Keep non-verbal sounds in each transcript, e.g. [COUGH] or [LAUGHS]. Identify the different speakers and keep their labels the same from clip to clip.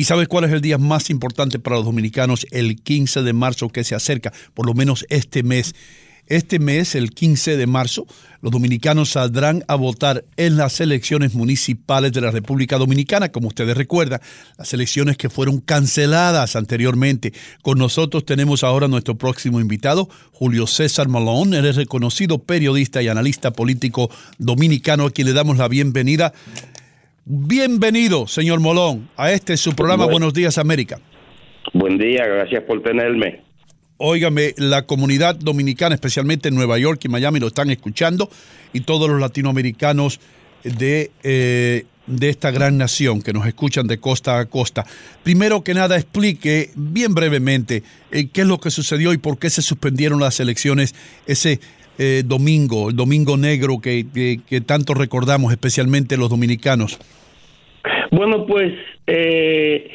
Speaker 1: ¿Y sabes cuál es el día más importante para los dominicanos? El 15 de marzo que se acerca, por lo menos este mes. Este mes, el 15 de marzo, los dominicanos saldrán a votar en las elecciones municipales de la República Dominicana, como ustedes recuerdan, las elecciones que fueron canceladas anteriormente. Con nosotros tenemos ahora nuestro próximo invitado, Julio César Malone. Él reconocido periodista y analista político dominicano, a quien le damos la bienvenida. Bienvenido, señor Molón, a este su programa
Speaker 2: Bueno.
Speaker 1: Buenos Días América.
Speaker 2: Buen día, gracias por tenerme.
Speaker 1: Óigame, la comunidad dominicana, especialmente en Nueva York y Miami, lo están escuchando y todos los latinoamericanos de, eh, de esta gran nación que nos escuchan de costa a costa. Primero que nada, explique bien brevemente eh, qué es lo que sucedió y por qué se suspendieron las elecciones ese eh, domingo, el domingo negro que, que- que tanto recordamos, especialmente los dominicanos.
Speaker 2: Bueno, pues eh,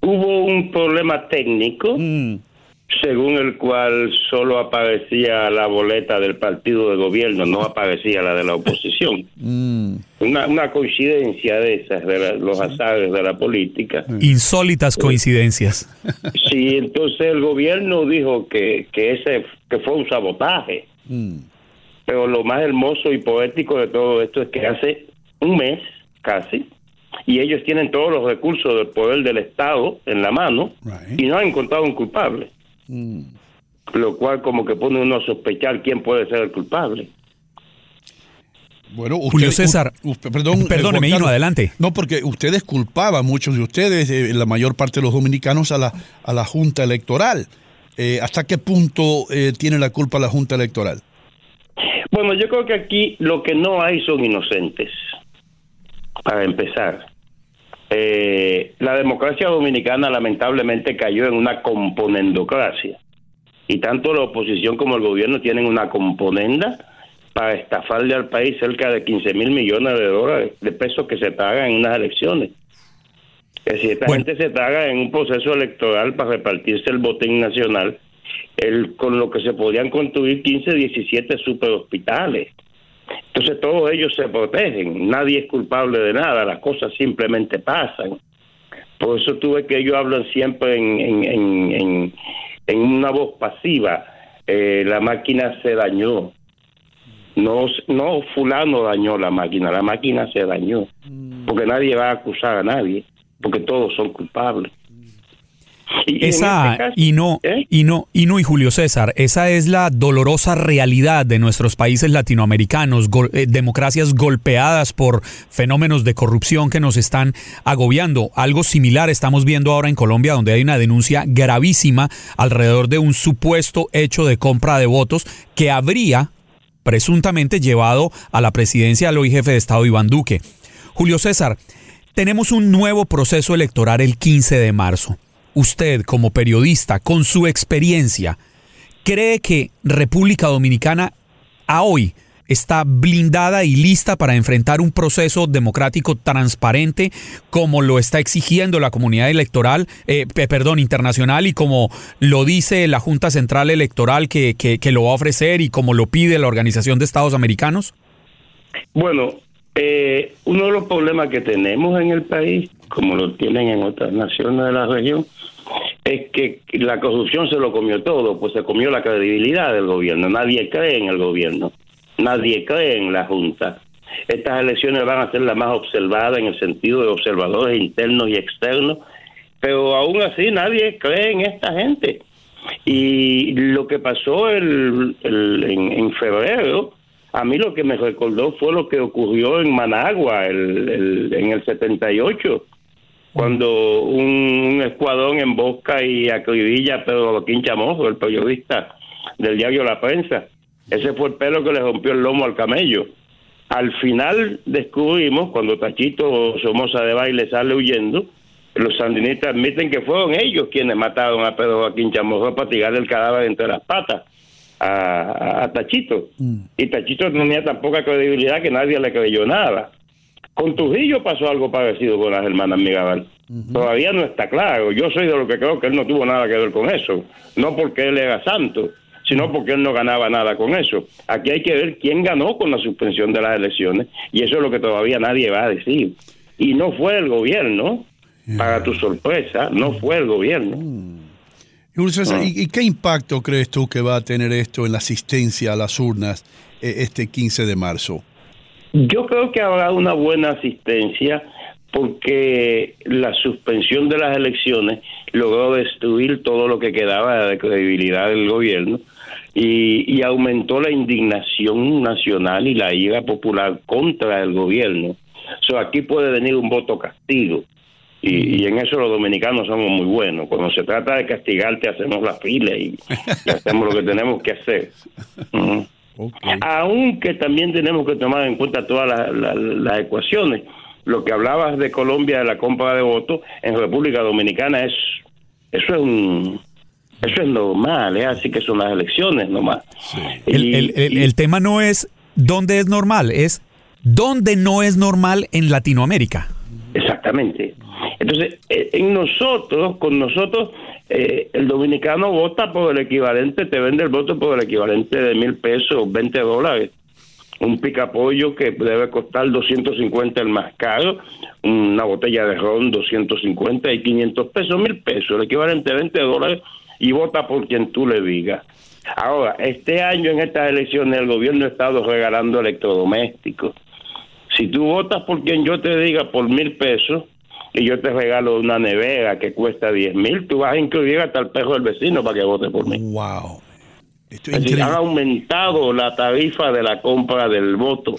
Speaker 2: hubo un problema técnico, según el cual solo aparecía la boleta del partido de gobierno, no aparecía la de la oposición. [LAUGHS] Una, una coincidencia de esas, de la- los azares de la política.
Speaker 3: Insólitas coincidencias.
Speaker 2: Sí, entonces el gobierno dijo que, que ese que fue un sabotaje. Pero lo más hermoso y poético de todo esto es que hace un mes casi, y ellos tienen todos los recursos del poder del Estado en la mano, y no han encontrado un culpable. Lo cual como que pone uno a sospechar quién puede ser el culpable.
Speaker 1: Bueno, usted-
Speaker 3: Julio César,
Speaker 1: u- u- perdón,
Speaker 3: perdóneme,
Speaker 1: eh, Juan
Speaker 3: Hino, adelante.
Speaker 1: No, porque ustedes culpaban, muchos de ustedes, eh, la mayor parte de los dominicanos, a la, a la Junta Electoral. Eh, ¿Hasta qué punto eh, tiene la culpa la Junta Electoral?
Speaker 2: Bueno, yo creo que aquí lo que no hay son inocentes, para empezar. Eh, la democracia dominicana lamentablemente cayó en una componendocracia. Y tanto la oposición como el gobierno tienen una componenda para estafarle al país cerca de 15 mil millones de dólares de pesos que se pagan en unas elecciones. Es decir, esta gente se traga en un proceso electoral para repartirse el botín nacional, el, con lo que se podían construir 15, 17 superhospitales. Entonces todos ellos se protegen, nadie es culpable de nada, las cosas simplemente pasan. Por eso tuve que ellos hablan siempre en, en, en, en, en una voz pasiva. Eh, la máquina se dañó. No, no fulano dañó la máquina, la máquina se dañó. Porque nadie va a acusar a nadie, porque todos son culpables. Y
Speaker 3: Esa,
Speaker 2: este caso-
Speaker 3: y no, y no, y no, y Julio César, esa es la dolorosa realidad de nuestros países latinoamericanos, gol- eh, democracias golpeadas por fenómenos de corrupción que nos están agobiando. Algo similar estamos viendo ahora en Colombia, donde hay una denuncia gravísima alrededor de un supuesto hecho de compra de votos que habría presuntamente llevado a la presidencia al hoy jefe de Estado Iván Duque. Julio César, tenemos un nuevo proceso electoral el 15 de marzo. Usted, como periodista, con su experiencia, ¿cree que República Dominicana a hoy está blindada y lista para enfrentar un proceso democrático transparente como lo está exigiendo la comunidad electoral, eh, perdón, internacional y como lo dice la Junta Central Electoral que, que, lo va a ofrecer y como lo pide la Organización de Estados Americanos?
Speaker 2: Bueno, eh, uno de los problemas que tenemos en el país, como lo tienen en otras naciones de la región, es que la corrupción se lo comió todo, pues se comió la credibilidad del gobierno. Nadie cree en el gobierno. Nadie cree en la Junta. Estas elecciones van a ser las más observadas en el sentido de observadores internos y externos, pero aún así nadie cree en esta gente. Y lo que pasó el, en, febrero, a mí lo que me recordó fue lo que ocurrió en Managua el, en el 78, cuando un, escuadrón embosca y acribilla a Pedro Joaquín Chamojo, el periodista del diario La Prensa ese fue el pelo que le rompió el lomo al camello. Al final descubrimos, cuando Tachito Somoza de baile sale huyendo, los sandinistas admiten que fueron ellos quienes mataron a Pedro Joaquín Chamorro para tirarle el cadáver entre las patas a, Tachito. Mm. Y Tachito tenía tan poca credibilidad que nadie le creyó nada. Con Trujillo pasó algo parecido con las hermanas Mirabal. Todavía no está claro. Yo soy de lo que creo que él no tuvo nada que ver con eso. No porque él era santo, sino porque él no ganaba nada con eso. Aquí hay que ver quién ganó con la suspensión de las elecciones y eso es lo que todavía nadie va a decir. Y no fue el gobierno, para tu sorpresa, no fue el gobierno. Mm.
Speaker 1: ¿Y, qué impacto crees tú que va a tener esto en la asistencia a las urnas eh, este 15 de marzo?
Speaker 2: Yo creo que habrá una buena asistencia porque la suspensión de las elecciones logró destruir todo lo que quedaba de credibilidad del gobierno y, aumentó la indignación nacional y la ira popular contra el gobierno. So, aquí puede venir un voto castigo. Y, en eso los dominicanos somos muy buenos. Cuando se trata de castigarte, hacemos la fila y, hacemos lo que tenemos que hacer. Aunque también tenemos que tomar en cuenta todas las ecuaciones. Lo que hablabas de Colombia, de la compra de votos, en República Dominicana es eso es un eso es normal, ¿eh? así que son las elecciones nomás.
Speaker 3: el, tema no es dónde es normal, es dónde no es normal en Latinoamérica.
Speaker 2: Exactamente. Entonces, eh, en nosotros, con nosotros, eh, el dominicano vota por el equivalente, te vende el voto por el equivalente de mil pesos, 20 dólares. Un picapollo que debe costar 250 el más caro, una botella de ron 250 y 500 pesos, mil pesos, el equivalente de 20 dólares y vota por quien tú le digas. Ahora, este año en estas elecciones el gobierno ha estado regalando electrodomésticos. Si tú votas por quien yo te diga por mil pesos y yo te regalo una nevera que cuesta diez mil, tú vas a incluir hasta el perro del vecino para que vote por mí.
Speaker 1: ¡Wow!
Speaker 2: Esto han aumentado la tarifa de la compra del voto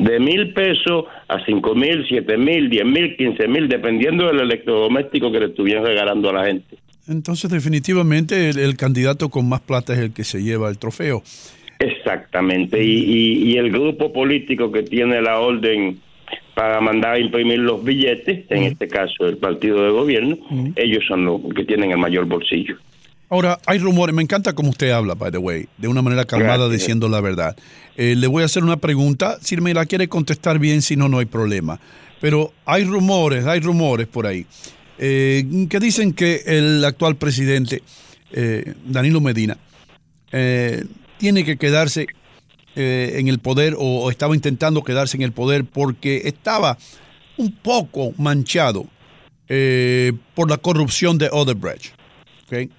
Speaker 2: de mil pesos a cinco mil, siete mil, diez mil, quince mil, dependiendo del electrodoméstico que le estuvieran regalando a la gente.
Speaker 1: Entonces, definitivamente, el, candidato con más plata es el que se lleva el trofeo.
Speaker 2: Exactamente. Y, el grupo político que tiene la orden para mandar a imprimir los billetes, en este caso el partido de gobierno, ellos son los que tienen el mayor bolsillo.
Speaker 1: Ahora, hay rumores, me encanta cómo usted habla, by the way, de una manera calmada diciendo la verdad. Eh, le voy a hacer una pregunta, si me la quiere contestar bien, si no, no hay problema. Pero hay rumores, hay rumores por ahí eh, que dicen que el actual presidente, eh, Danilo Medina, eh, tiene que quedarse en el poder o, estaba intentando quedarse en el poder porque estaba un poco manchado por la corrupción de Odebrecht,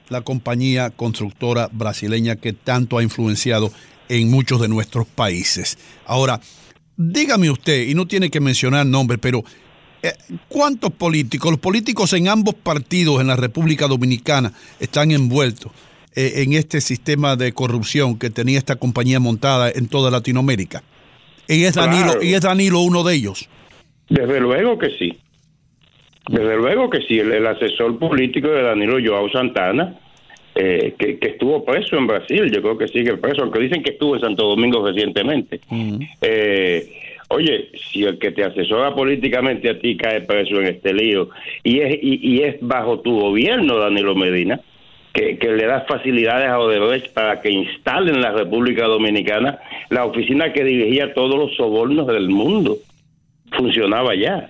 Speaker 1: la compañía constructora brasileña que tanto ha influenciado en muchos de nuestros países. Ahora, dígame usted, y no tiene que mencionar nombres, pero eh, ¿Cuántos políticos, los políticos en ambos partidos en la República Dominicana están envueltos eh, en este sistema de corrupción que tenía esta compañía montada en toda Latinoamérica? ¿Y es, Danilo, ¿Y es Danilo uno de ellos?
Speaker 2: Desde luego que sí. Desde luego que sí. El, asesor político de Danilo Joao Santana, eh, que, estuvo preso en Brasil, yo creo que sigue preso, aunque dicen que estuvo en Santo Domingo recientemente. Oye, si el que te asesora políticamente a ti cae preso en este lío y es, y, es bajo tu gobierno, Danilo Medina, que, le das facilidades a Odebrecht para que instalen en la República Dominicana la oficina que dirigía todos los sobornos del mundo. Funcionaba ya.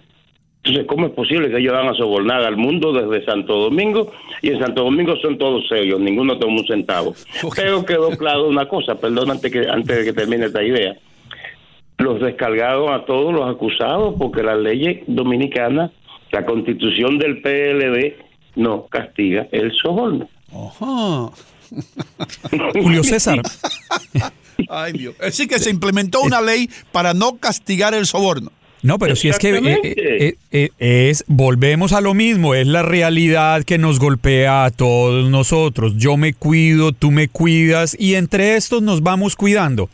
Speaker 2: Entonces, ¿cómo es posible que ellos van a sobornar al mundo desde Santo Domingo? Y en Santo Domingo son todos serios, ninguno toma un centavo. Pero quedó claro una cosa, perdón antes, que, antes de que termine esta idea. Los descargaron a todos los acusados porque la ley dominicana, la constitución del PLD, no castiga el soborno.
Speaker 3: Julio César.
Speaker 1: Ay, Dios. Decir, que se implementó una ley para no castigar el soborno.
Speaker 3: No, pero si es que eh, eh, eh, es, volvemos a lo mismo, es la realidad que nos golpea a todos nosotros. Yo me cuido, tú me cuidas y entre estos nos vamos cuidando.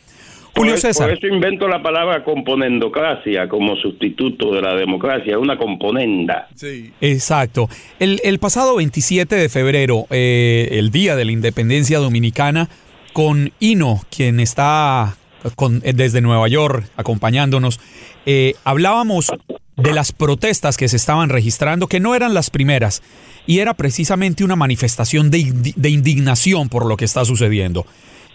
Speaker 3: Julio César.
Speaker 2: Por eso invento la palabra componendocracia como sustituto de la democracia, una componenda.
Speaker 3: Sí. Exacto. El, el pasado 27 de febrero, el día de la independencia dominicana, con Ino, quien está desde Nueva York acompañándonos, eh, hablábamos de las protestas que se estaban registrando, que no eran las primeras, y era precisamente una manifestación de, indignación por lo que está sucediendo.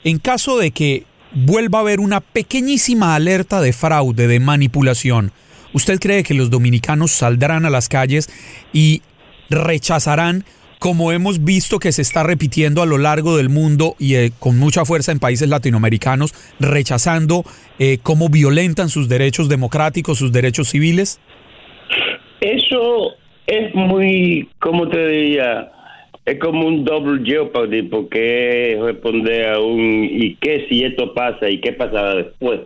Speaker 3: En caso de que vuelva a haber una pequeñísima alerta de fraude, de manipulación, ¿usted cree que los dominicanos saldrán a las calles y rechazarán como hemos visto que se está repitiendo a lo largo del mundo y eh, con mucha fuerza en países latinoamericanos, rechazando eh, cómo violentan sus derechos democráticos, sus derechos civiles?
Speaker 2: Eso es muy, ¿cómo te diría? Es como un double jeopardy porque responder a un ¿y qué si esto pasa y qué pasará después?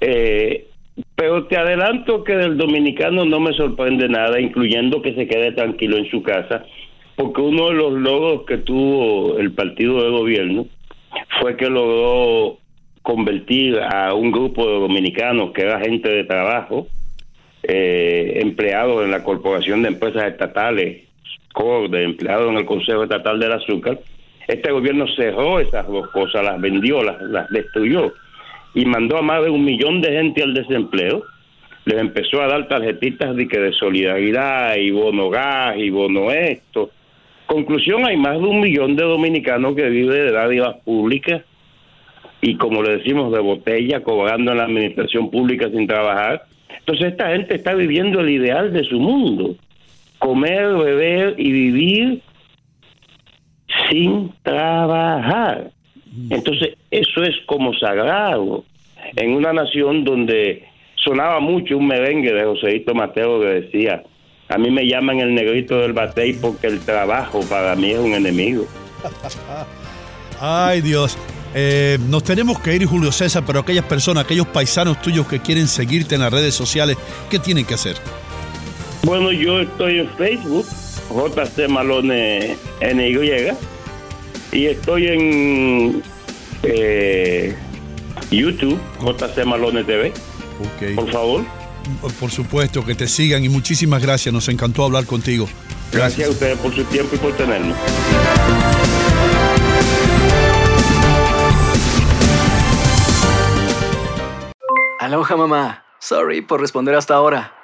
Speaker 2: Eh, pero te adelanto que del dominicano no me sorprende nada, incluyendo que se quede tranquilo en su casa porque uno de los logros que tuvo el partido de gobierno fue que logró convertir a un grupo de dominicanos que era gente de trabajo, eh, empleados en la Corporación de Empresas Estatales, CORDE, empleados en el Consejo Estatal del Azúcar. Este gobierno cerró esas dos cosas, las vendió, las, las destruyó y mandó a más de un millón de gente al desempleo. Les empezó a dar tarjetitas de, que de solidaridad y bono gas y bono esto Conclusión, hay más de un millón de dominicanos que viven de dádivas públicas y como le decimos de botella, cobrando en la administración pública sin trabajar. Entonces esta gente está viviendo el ideal de su mundo, comer, beber y vivir sin trabajar. Entonces eso es como sagrado en una nación donde sonaba mucho un merengue de Joséito Mateo que decía, a mí me llaman el negrito del batey porque el trabajo para mí es un enemigo. [LAUGHS]
Speaker 1: Ay Dios. Eh, nos tenemos que ir, Julio César, pero aquellas personas, aquellos paisanos tuyos que quieren seguirte en las redes sociales, ¿qué tienen que hacer?
Speaker 2: Bueno, yo estoy en Facebook, JC Malone NY, y estoy en eh, YouTube, JC Malone TV. Por favor.
Speaker 1: Por supuesto, que te sigan y muchísimas gracias. Nos encantó hablar contigo.
Speaker 2: Gracias, a ustedes por su tiempo y por tenernos.
Speaker 4: Aloha mamá. Sorry por responder hasta ahora.